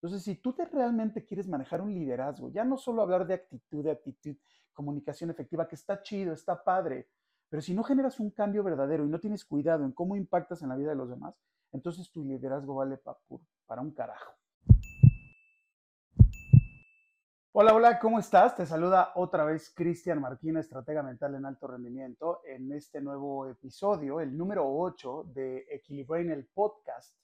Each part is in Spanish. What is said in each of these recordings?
Entonces, si tú te realmente quieres manejar un liderazgo, ya no solo hablar de actitud, de actitud, comunicación efectiva, que está chido, está padre, pero si no generas un cambio verdadero y no tienes cuidado en cómo impactas en la vida de los demás, entonces tu liderazgo vale para un carajo. Hola, hola, ¿cómo estás? Te saluda otra vez Cristian Marquina, estratega mental en alto rendimiento, en este nuevo episodio, el número 8 de Equilibrain, el podcast.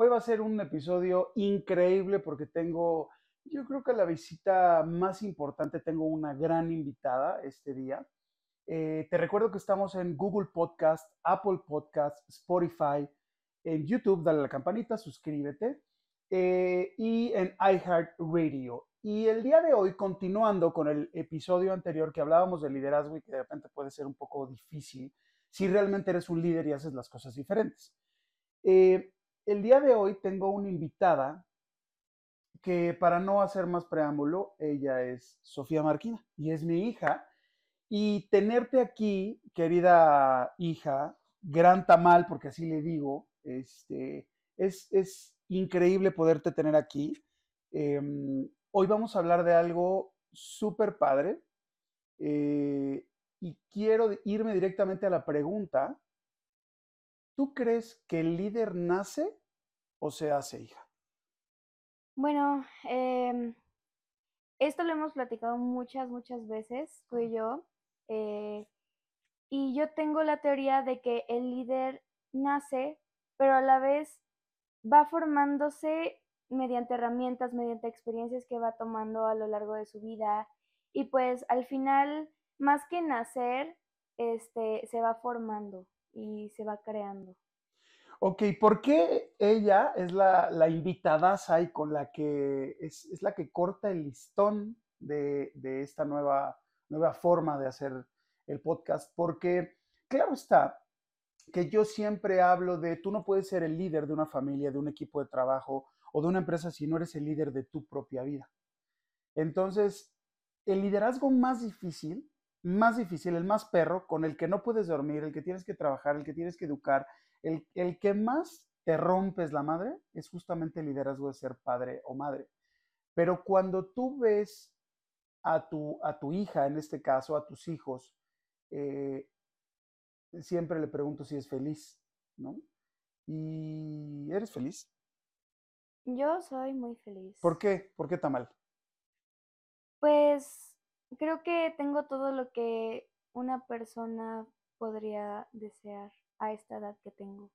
Hoy va a ser un episodio increíble porque tengo, yo creo que la visita más importante, tengo una gran invitada este día. Eh, te recuerdo que estamos en Google Podcast, Apple Podcast, Spotify, en YouTube, dale la campanita, suscríbete, eh, y en iHeartRadio. Y el día de hoy, continuando con el episodio anterior que hablábamos de liderazgo y que de repente puede ser un poco difícil si realmente eres un líder y haces las cosas diferentes. Eh, el día de hoy tengo una invitada que para no hacer más preámbulo, ella es Sofía Marquina y es mi hija. Y tenerte aquí, querida hija, gran tamal, porque así le digo, este, es, es increíble poderte tener aquí. Em, Hoy vamos a hablar de algo súper padre eh, y quiero irme directamente a la pregunta. ¿Tú crees que el líder nace o se hace, hija? Bueno, em, esto lo hemos platicado muchas, muchas veces, tú y yo. Eh, y yo tengo la teoría de que el líder nace, pero a la vez va formándose mediante herramientas, mediante experiencias que va tomando a lo largo de su vida. Y pues al final, más que nacer, este, se va formando y se va creando. Ok, ¿por qué ella es la, la invitadaza y con la que es, es, la que corta el listón de, de, esta nueva, nueva forma de hacer el podcast? Porque, claro está, que yo siempre hablo de tú no puedes ser el líder de una familia, de un equipo de trabajo o de una empresa si no eres el líder de tu propia vida. Entonces, el liderazgo más difícil, más difícil, el más perro, con el que no puedes dormir, el que tienes que trabajar, el que tienes que educar, el, el que más te rompes la madre, es justamente el liderazgo de ser padre o madre. Pero cuando tú ves a tu, a tu hija, en este caso, a tus hijos, eh, siempre le pregunto si es feliz, ¿no? ¿Y eres feliz? Yo soy muy feliz. ¿Por qué? ¿Por qué está mal? Pues creo que tengo todo lo que una persona podría desear a esta edad que tengo.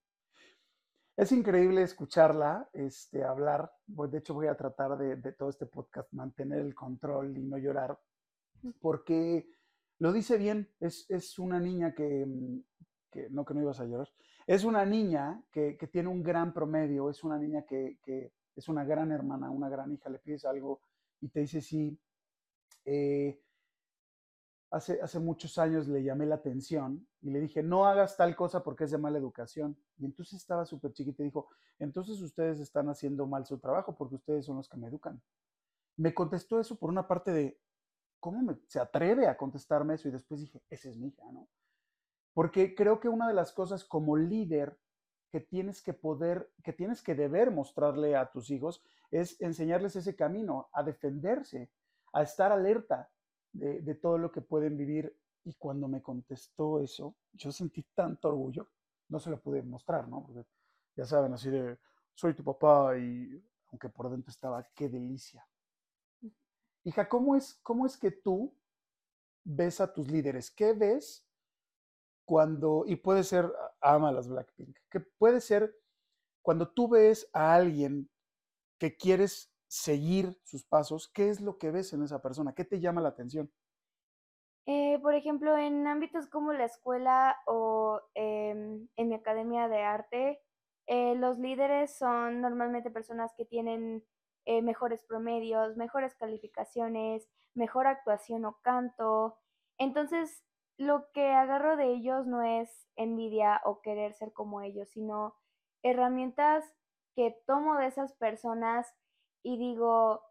Es increíble escucharla este, hablar. De hecho, voy a tratar de, de todo este podcast mantener el control y no llorar, porque lo dice bien. Es, es una niña que, mm, que, no que no ibas a llorar, es una niña que, que tiene un gran promedio, es una niña que, que es una gran hermana, una gran hija, le pides algo y te dice sí. Eh, hace, hace muchos años le llamé la atención y le dije, no hagas tal cosa porque es de mala educación. Y entonces estaba súper chiquita y dijo, entonces ustedes están haciendo mal su trabajo porque ustedes son los que me educan. Me contestó eso por una parte de, ¿cómo se atreve a contestarme eso? Y después dije, esa es mi hija, ¿no? Porque creo que una de las cosas como líder que tienes que poder, que tienes que deber mostrarle a tus hijos es enseñarles ese camino, a defenderse, a estar alerta de, todo lo que pueden vivir. Y cuando me contestó eso, yo sentí tanto orgullo, no se lo pude mostrar, ¿no? Porque ya saben, así de, soy tu papá y aunque por dentro estaba, qué delicia. Hija, ¿cómo es, cómo es que tú ves a tus líderes? ¿Qué ves cuando, y puede ser, ama las Blackpink, que puede ser cuando tú ves a alguien que quieres seguir sus pasos, ¿qué es lo que ves en esa persona? ¿Qué te llama la atención? Eh, por ejemplo, en ámbitos como la escuela o em, en mi academia de arte, eh, los líderes son normalmente personas que tienen eh, mejores promedios, mejores calificaciones, mejor actuación o canto. Entonces, lo que agarro de ellos no es envidia o querer ser como ellos, sino herramientas que tomo de esas personas y digo,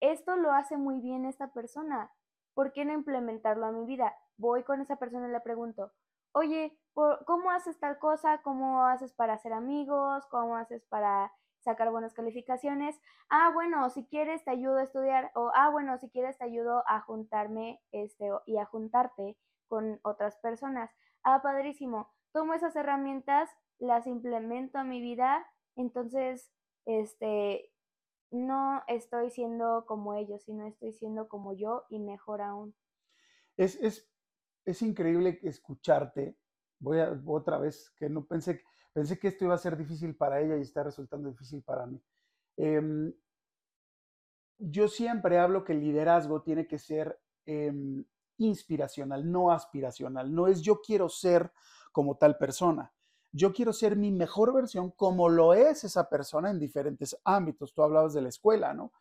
esto lo hace muy bien esta persona, ¿por qué no implementarlo a mi vida? Voy con esa persona y le pregunto, oye, ¿cómo haces tal cosa? ¿Cómo haces para ser amigos? ¿Cómo haces para sacar buenas calificaciones. Ah, bueno, si quieres te ayudo a estudiar o ah, bueno, si quieres te ayudo a juntarme este y a juntarte con otras personas. Ah, padrísimo. Tomo esas herramientas, las implemento a mi vida, entonces este no estoy siendo como ellos, sino estoy siendo como yo y mejor aún. Es, es, es increíble escucharte. Voy a otra vez, que no pensé, pensé que esto iba a ser difícil para ella y está resultando difícil para mí. Em, yo siempre hablo que el liderazgo tiene que ser em, inspiracional, no aspiracional. No es yo quiero ser como tal persona. Yo quiero ser mi mejor versión como lo es esa persona en diferentes ámbitos. Tú hablabas de la escuela, ¿no?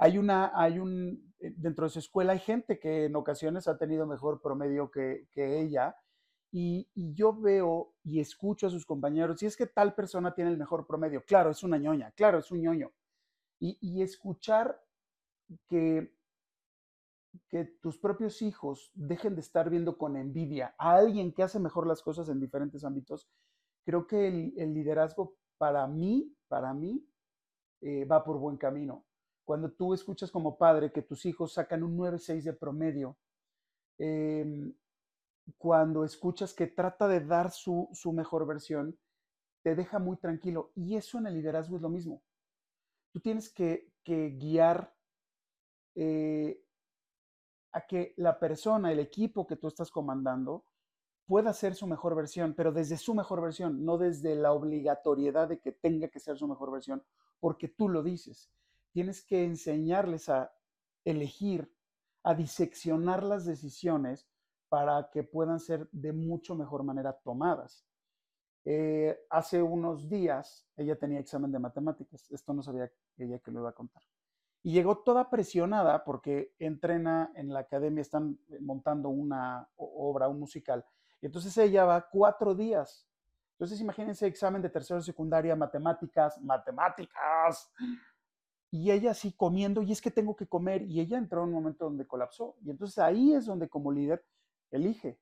Hay una, hay un, eh, dentro de su escuela hay gente que en ocasiones ha tenido mejor promedio que, ella y, yo veo y escucho a sus compañeros, y es que tal persona tiene el mejor promedio, claro, es una ñoña, claro, es un ñoño. Y, y escuchar que, que tus propios hijos dejen de estar viendo con envidia a alguien que hace mejor las cosas en diferentes ámbitos, creo que el, liderazgo para mí, para mí, eh, va por buen camino. Cuando tú escuchas como padre que tus hijos sacan un 9-6 de promedio, em, cuando escuchas que trata de dar su, mejor versión, te deja muy tranquilo. Y eso en el liderazgo es lo mismo. Tú tienes que, guiar eh, a que la persona, el equipo que tú estás comandando, pueda ser su mejor versión, pero desde su mejor versión, no desde la obligatoriedad de que tenga que ser su mejor versión, porque tú lo dices. Tienes que enseñarles a elegir, a diseccionar las decisiones para que puedan ser de mucho mejor manera tomadas. Eh, hace unos días ella tenía examen de matemáticas, esto no sabía ella que lo iba a contar. Y llegó toda presionada porque entrena en la academia, están montando una obra, un musical, entonces ella va cuatro días. Entonces imagínense examen de tercero secundaria, matemáticas, matemáticas. Y ella así comiendo, y es que tengo que comer. Y ella entró en un momento donde colapsó. Y entonces ahí es donde como líder elige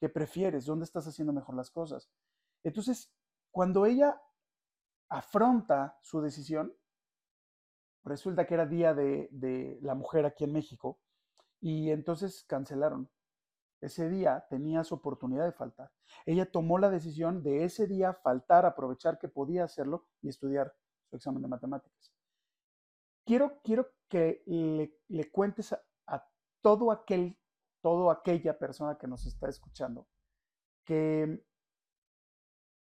qué prefieres, dónde estás haciendo mejor las cosas. Entonces, cuando ella afronta su decisión, resulta que era día de la mujer aquí en México, y entonces cancelaron ese día tenías oportunidad de faltar. Ella tomó la decisión de ese día faltar, aprovechar que podía hacerlo y estudiar su examen de matemáticas. Quiero, quiero que le, cuentes a, todo aquel, todo aquella persona que nos está escuchando, que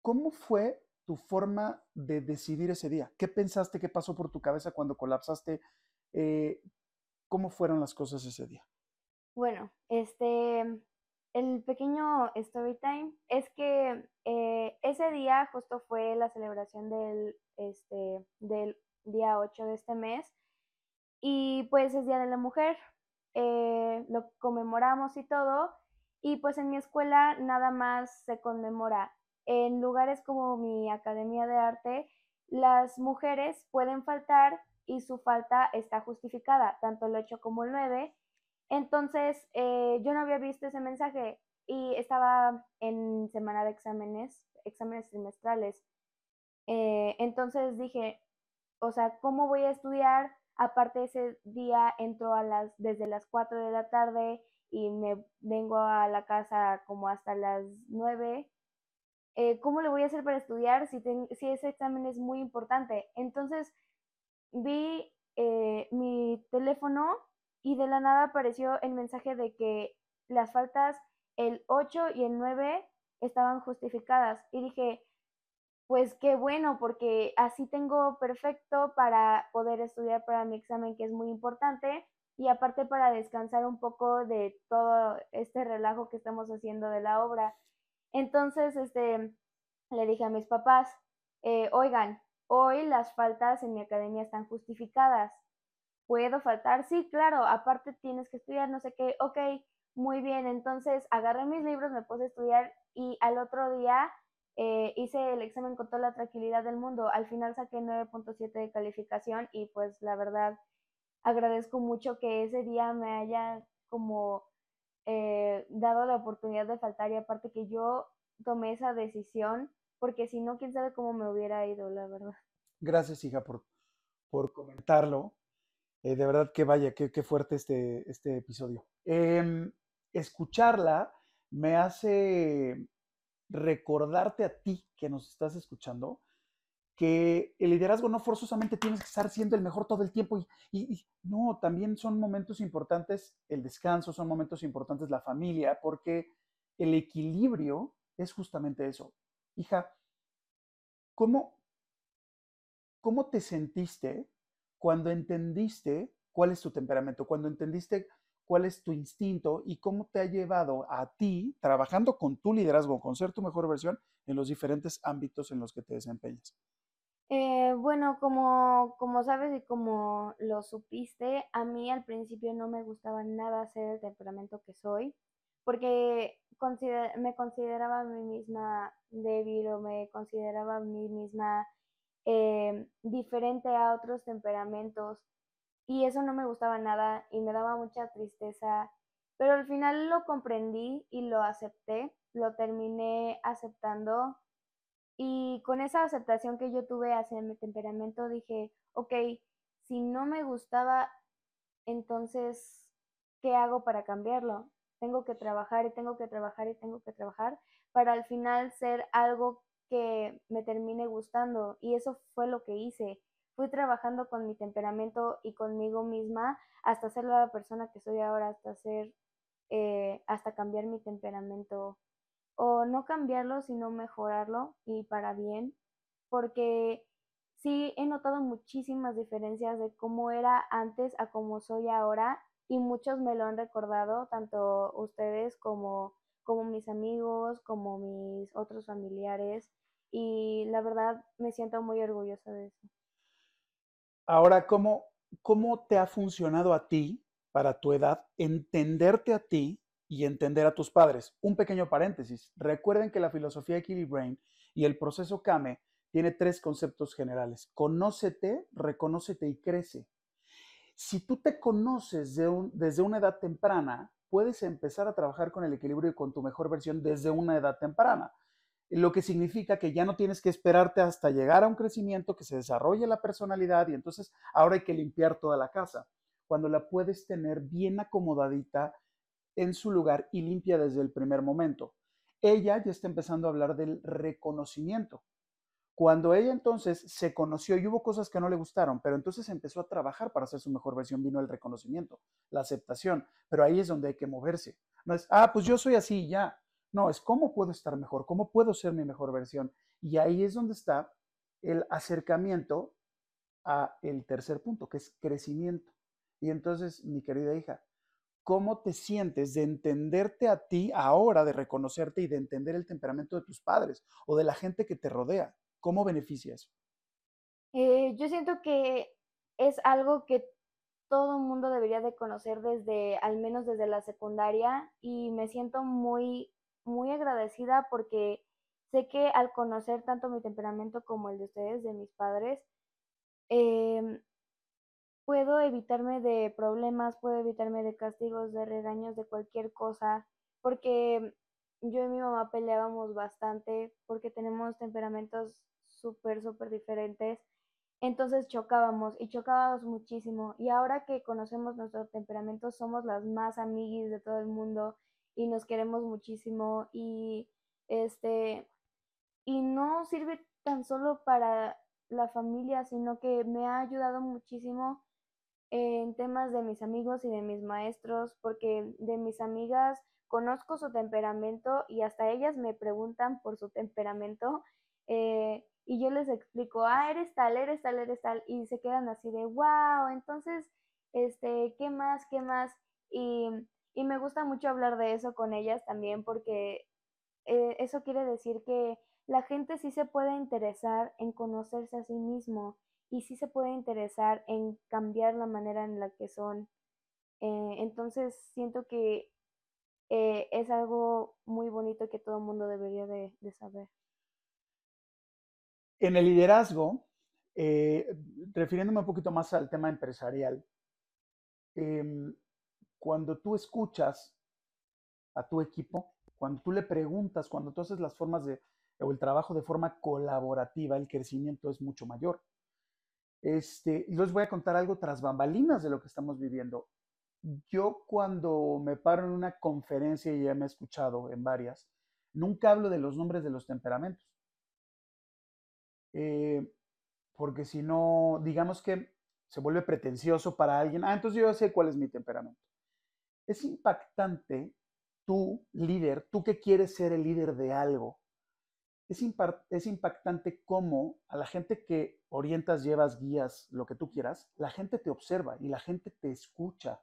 cómo fue tu forma de decidir ese día. ¿Qué pensaste? ¿Qué pasó por tu cabeza cuando colapsaste? Eh, ¿Cómo fueron las cosas ese día? Bueno, este, el pequeño story time es que eh, ese día justo fue la celebración del, este, del día 8 de este mes y pues es Día de la Mujer, eh, lo conmemoramos y todo y pues en mi escuela nada más se conmemora. En lugares como mi academia de arte, las mujeres pueden faltar y su falta está justificada, tanto el 8 como el 9 entonces, eh, yo no había visto ese mensaje y estaba en semana de exámenes, exámenes trimestrales. Eh, entonces dije, o sea, ¿cómo voy a estudiar? Aparte ese día entro a las, desde las 4 de la tarde y me vengo a la casa como hasta las 9. Eh, ¿Cómo le voy a hacer para estudiar si, si ese examen es muy importante? Entonces vi mi teléfono y de la nada apareció el mensaje de que las faltas el 8 y el 9 estaban justificadas y dije, pues qué bueno, porque así tengo perfecto para poder estudiar para mi examen, que es muy importante, y aparte para descansar un poco de todo este relajo que estamos haciendo de la obra. Entonces, este, le dije a mis papás, eh, oigan, hoy las faltas en mi academia están justificadas. ¿Puedo faltar? Sí, claro, aparte tienes que estudiar, no sé qué, ok, muy bien, entonces agarré mis libros, me puse a estudiar y al otro día eh, hice el examen con toda la tranquilidad del mundo. Al final saqué 9.7 de calificación y pues la verdad agradezco mucho que ese día me haya como eh, dado la oportunidad de faltar y aparte que yo tomé esa decisión porque si no, quién sabe cómo me hubiera ido, la verdad. Gracias, hija, por, por comentarlo. Eh, de verdad que vaya, qué, qué fuerte este, este episodio. Em, escucharla me hace recordarte a ti que nos estás escuchando que el liderazgo no forzosamente tienes que estar siendo el mejor todo el tiempo y, no, también son momentos importantes el descanso, son momentos importantes la familia, porque el equilibrio es justamente eso. Hija, ¿cómo, cómo te sentiste cuando entendiste cuál es tu temperamento, cuando entendiste cuál es tu instinto y cómo te ha llevado a ti trabajando con tu liderazgo, con ser tu mejor versión en los diferentes ámbitos en los que te desempeñas? Eh, bueno, como, como sabes y como lo supiste, a mí al principio no me gustaba nada ser el temperamento que soy, porque me consideraba a mí misma débil o me consideraba a mí misma eh, diferente a otros temperamentos y eso no me gustaba nada y me daba mucha tristeza, pero al final lo comprendí y lo acepté, lo terminé aceptando y con esa aceptación que yo tuve hacia mi temperamento dije, ok, si no me gustaba, entonces, ¿qué hago para cambiarlo? Tengo que trabajar y tengo que trabajar y tengo que trabajar para al final ser algo que me termine gustando. Y eso fue lo que hice. Fui trabajando con mi temperamento y conmigo misma hasta ser la persona que soy ahora, hasta ser, eh, hasta cambiar mi temperamento o no cambiarlo, sino mejorarlo y para bien, porque sí he notado muchísimas diferencias de cómo era antes a cómo soy ahora y muchos me lo han recordado, tanto ustedes como, como mis amigos, como mis otros familiares y la verdad me siento muy orgullosa de eso. Ahora, ¿cómo, cómo te ha funcionado a ti, para tu edad, entenderte a ti y entender a tus padres. Un pequeño paréntesis. Recuerden que la filosofía Brain y el proceso Kame tiene tres conceptos generales. Conócete, reconócete y crece. Si tú te conoces desde una edad temprana, puedes empezar a trabajar con el equilibrio y con tu mejor versión desde una edad temprana. Lo que significa que ya no tienes que esperarte hasta llegar a un crecimiento, que se desarrolle la personalidad y entonces ahora hay que limpiar toda la casa. Cuando la puedes tener bien acomodadita en su lugar y limpia desde el primer momento. Ella ya está empezando a hablar del reconocimiento. Cuando ella entonces se conoció y hubo cosas que no le gustaron, pero entonces empezó a trabajar para hacer su mejor versión, vino el reconocimiento, la aceptación, pero ahí es donde hay que moverse. No es, ah, pues yo soy así ya. No, es cómo puedo estar mejor, cómo puedo ser mi mejor versión. Y ahí es donde está el acercamiento a el tercer punto, que es crecimiento. Y entonces, mi querida hija, cómo te sientes de entenderte a ti ahora, de reconocerte y de entender el temperamento de tus padres o de la gente que te rodea. ¿Cómo beneficia eso? Eh, yo siento que es algo que todo el mundo debería de conocer desde, al menos desde la secundaria, y me siento muy, muy agradecida porque sé que al conocer tanto mi temperamento como el de ustedes, de mis padres, eh, puedo evitarme de problemas, puedo evitarme de castigos, de regaños, de cualquier cosa, porque yo y mi mamá peleábamos bastante porque tenemos temperamentos súper, súper diferentes. Entonces chocábamos y chocábamos muchísimo. Y ahora que conocemos nuestro temperamento, somos las más amiguis de todo el mundo y nos queremos muchísimo. Y este, y no sirve tan solo para la familia, sino que me ha ayudado muchísimo en temas de mis amigos y de mis maestros, porque de mis amigas conozco su temperamento y hasta ellas me preguntan por su temperamento eh, y yo les explico, ah, eres tal, eres tal, eres tal, y se quedan así de, wow, entonces, este, ¿qué más, qué más? Y, y me gusta mucho hablar de eso con ellas también porque eh, eso quiere decir que la gente sí se puede interesar en conocerse a sí mismo y sí se puede interesar en cambiar la manera en la que son. Eh, entonces siento que eh, es algo muy bonito que todo el mundo debería de, saber. En el liderazgo, eh, refiriéndome un poquito más al tema empresarial, em, cuando tú escuchas a tu equipo, cuando tú le preguntas, cuando tú haces las formas de, o el trabajo de forma colaborativa, el crecimiento es mucho mayor Este, y les voy a contar algo tras bambalinas de lo que estamos viviendo. Yo cuando me paro en una conferencia, y ya me he escuchado en varias, nunca hablo de los nombres de los temperamentos. Eh, porque si no, digamos que se vuelve pretencioso para alguien, ah, entonces yo sé cuál es mi temperamento. Es impactante tú, líder, tú que quieres ser el líder de algo, es, es impactante cómo a la gente que orientas, llevas, guías, lo que tú quieras, la gente te observa y la gente te escucha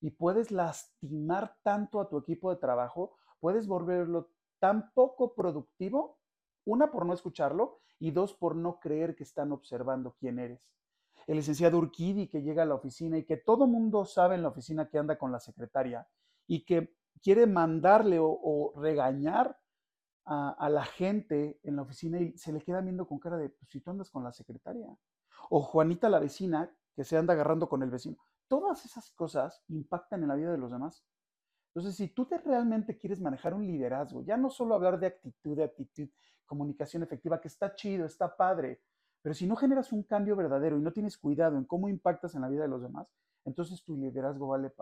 y puedes lastimar tanto a tu equipo de trabajo, puedes volverlo tan poco productivo, una por no escucharlo y dos por no creer que están observando quién eres. El licenciado Urquidi que llega a la oficina y que todo mundo sabe en la oficina que anda con la secretaria y que quiere mandarle o regañar a, la gente en la oficina y se le queda viendo con cara de, pues si tú andas con la secretaria. O Juanita la vecina que se anda agarrando con el vecino. Todas esas cosas impactan en la vida de los demás. Entonces, si tú te realmente quieres manejar un liderazgo, ya no solo hablar de actitud, de actitud, comunicación efectiva, que está chido, está padre, pero si no generas un cambio verdadero y no tienes cuidado en cómo impactas en la vida de los demás, entonces tu liderazgo vale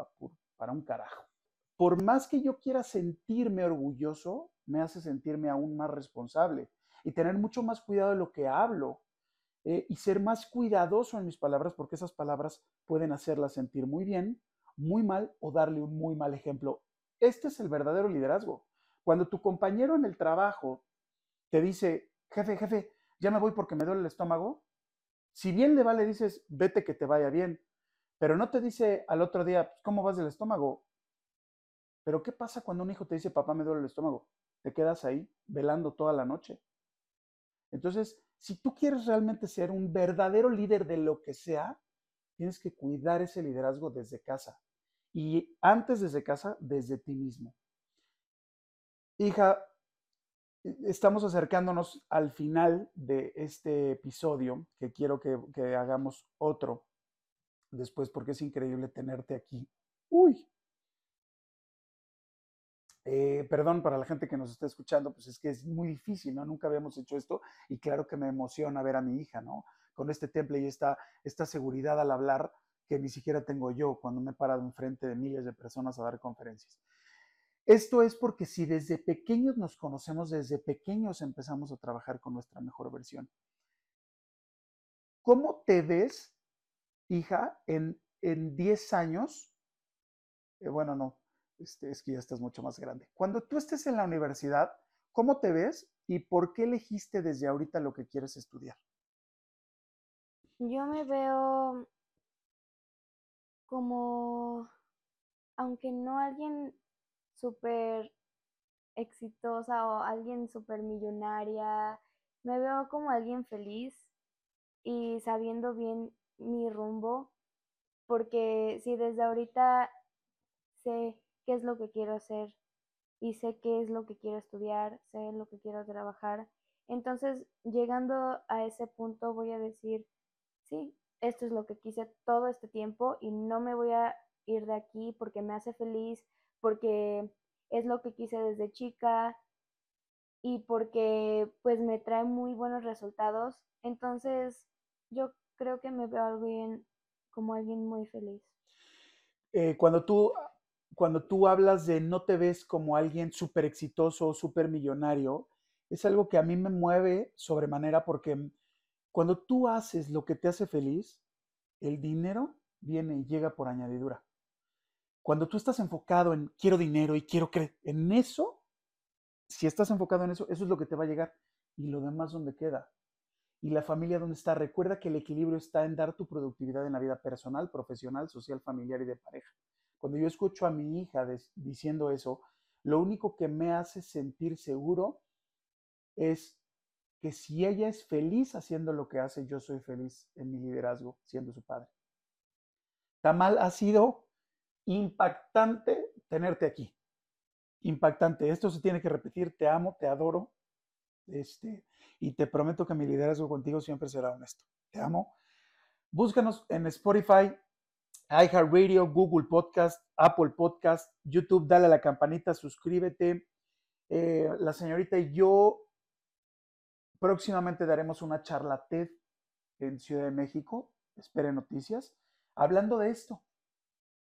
para un carajo. Por más que yo quiera sentirme orgulloso, me hace sentirme aún más responsable y tener mucho más cuidado de lo que hablo eh, y ser más cuidadoso en mis palabras porque esas palabras pueden hacerla sentir muy bien, muy mal o darle un muy mal ejemplo. Este es el verdadero liderazgo. Cuando tu compañero en el trabajo te dice, jefe, jefe, ya me voy porque me duele el estómago, si bien le va, le dices, vete que te vaya bien, pero no te dice al otro día, pues, ¿cómo vas del estómago? Pero ¿qué pasa cuando un hijo te dice, papá, me duele el estómago? te quedas ahí velando toda la noche. Entonces, si tú quieres realmente ser un verdadero líder de lo que sea, tienes que cuidar ese liderazgo desde casa. Y antes desde casa, desde ti mismo. Hija, estamos acercándonos al final de este episodio, que quiero que, que hagamos otro después, porque es increíble tenerte aquí. Uy, eh, perdón para la gente que nos está escuchando, pues es que es muy difícil, ¿no? Nunca habíamos hecho esto y claro que me emociona ver a mi hija, ¿no? Con este temple y esta, esta seguridad al hablar que ni siquiera tengo yo cuando me he parado enfrente de miles de personas a dar conferencias. Esto es porque si desde pequeños nos conocemos, desde pequeños empezamos a trabajar con nuestra mejor versión. ¿Cómo te ves, hija, en, en 10 años? Eh, bueno, no, este, es que ya estás mucho más grande. Cuando tú estés en la universidad, ¿cómo te ves y por qué elegiste desde ahorita lo que quieres estudiar? Yo me veo como, aunque no alguien súper exitosa o alguien súper millonaria, me veo como alguien feliz y sabiendo bien mi rumbo, porque si desde ahorita sé qué es lo que quiero hacer y sé qué es lo que quiero estudiar, sé lo que quiero trabajar. Entonces, llegando a ese punto, voy a decir, sí, esto es lo que quise todo este tiempo y no me voy a ir de aquí porque me hace feliz, porque es lo que quise desde chica y porque pues me trae muy buenos resultados. Entonces, yo creo que me veo alguien como alguien muy feliz. Eh, cuando tú cuando tú hablas de no te ves como alguien súper exitoso o súper millonario, es algo que a mí me mueve sobremanera porque cuando tú haces lo que te hace feliz, el dinero viene y llega por añadidura. Cuando tú estás enfocado en quiero dinero y quiero creer en eso, si estás enfocado en eso, eso es lo que te va a llegar. Y lo demás, ¿dónde queda? Y la familia, ¿dónde está? Recuerda que el equilibrio está en dar tu productividad en la vida personal, profesional, social, familiar y de pareja. Cuando yo escucho a mi hija diciendo eso, lo único que me hace sentir seguro es que si ella es feliz haciendo lo que hace, yo soy feliz en mi liderazgo siendo su padre. Tamal, ha sido impactante tenerte aquí. Impactante. Esto se tiene que repetir. Te amo, te adoro. Este, y te prometo que mi liderazgo contigo siempre será honesto. Te amo. Búscanos en Spotify, iHeartRadio, Google Podcast, Apple Podcast, YouTube, dale a la campanita, suscríbete. Eh, la señorita y yo próximamente daremos una charla TED en Ciudad de México. espere noticias, hablando de esto.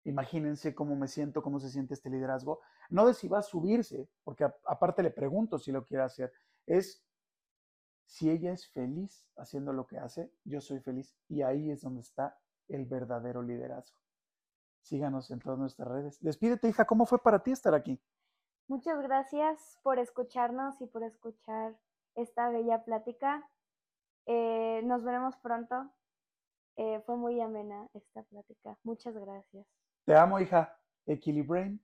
Imagínense cómo me siento, cómo se siente este liderazgo. No de si va a subirse, porque aparte le pregunto si lo quiere hacer, es si ella es feliz haciendo lo que hace, yo soy feliz. Y ahí es donde está el verdadero liderazgo. Síganos en todas nuestras redes. Despídete, hija, ¿cómo fue para ti estar aquí? Muchas gracias por escucharnos y por escuchar esta bella plática. Eh, nos veremos pronto. Eh, fue muy amena esta plática. Muchas gracias. Te amo, hija. Equilibrain.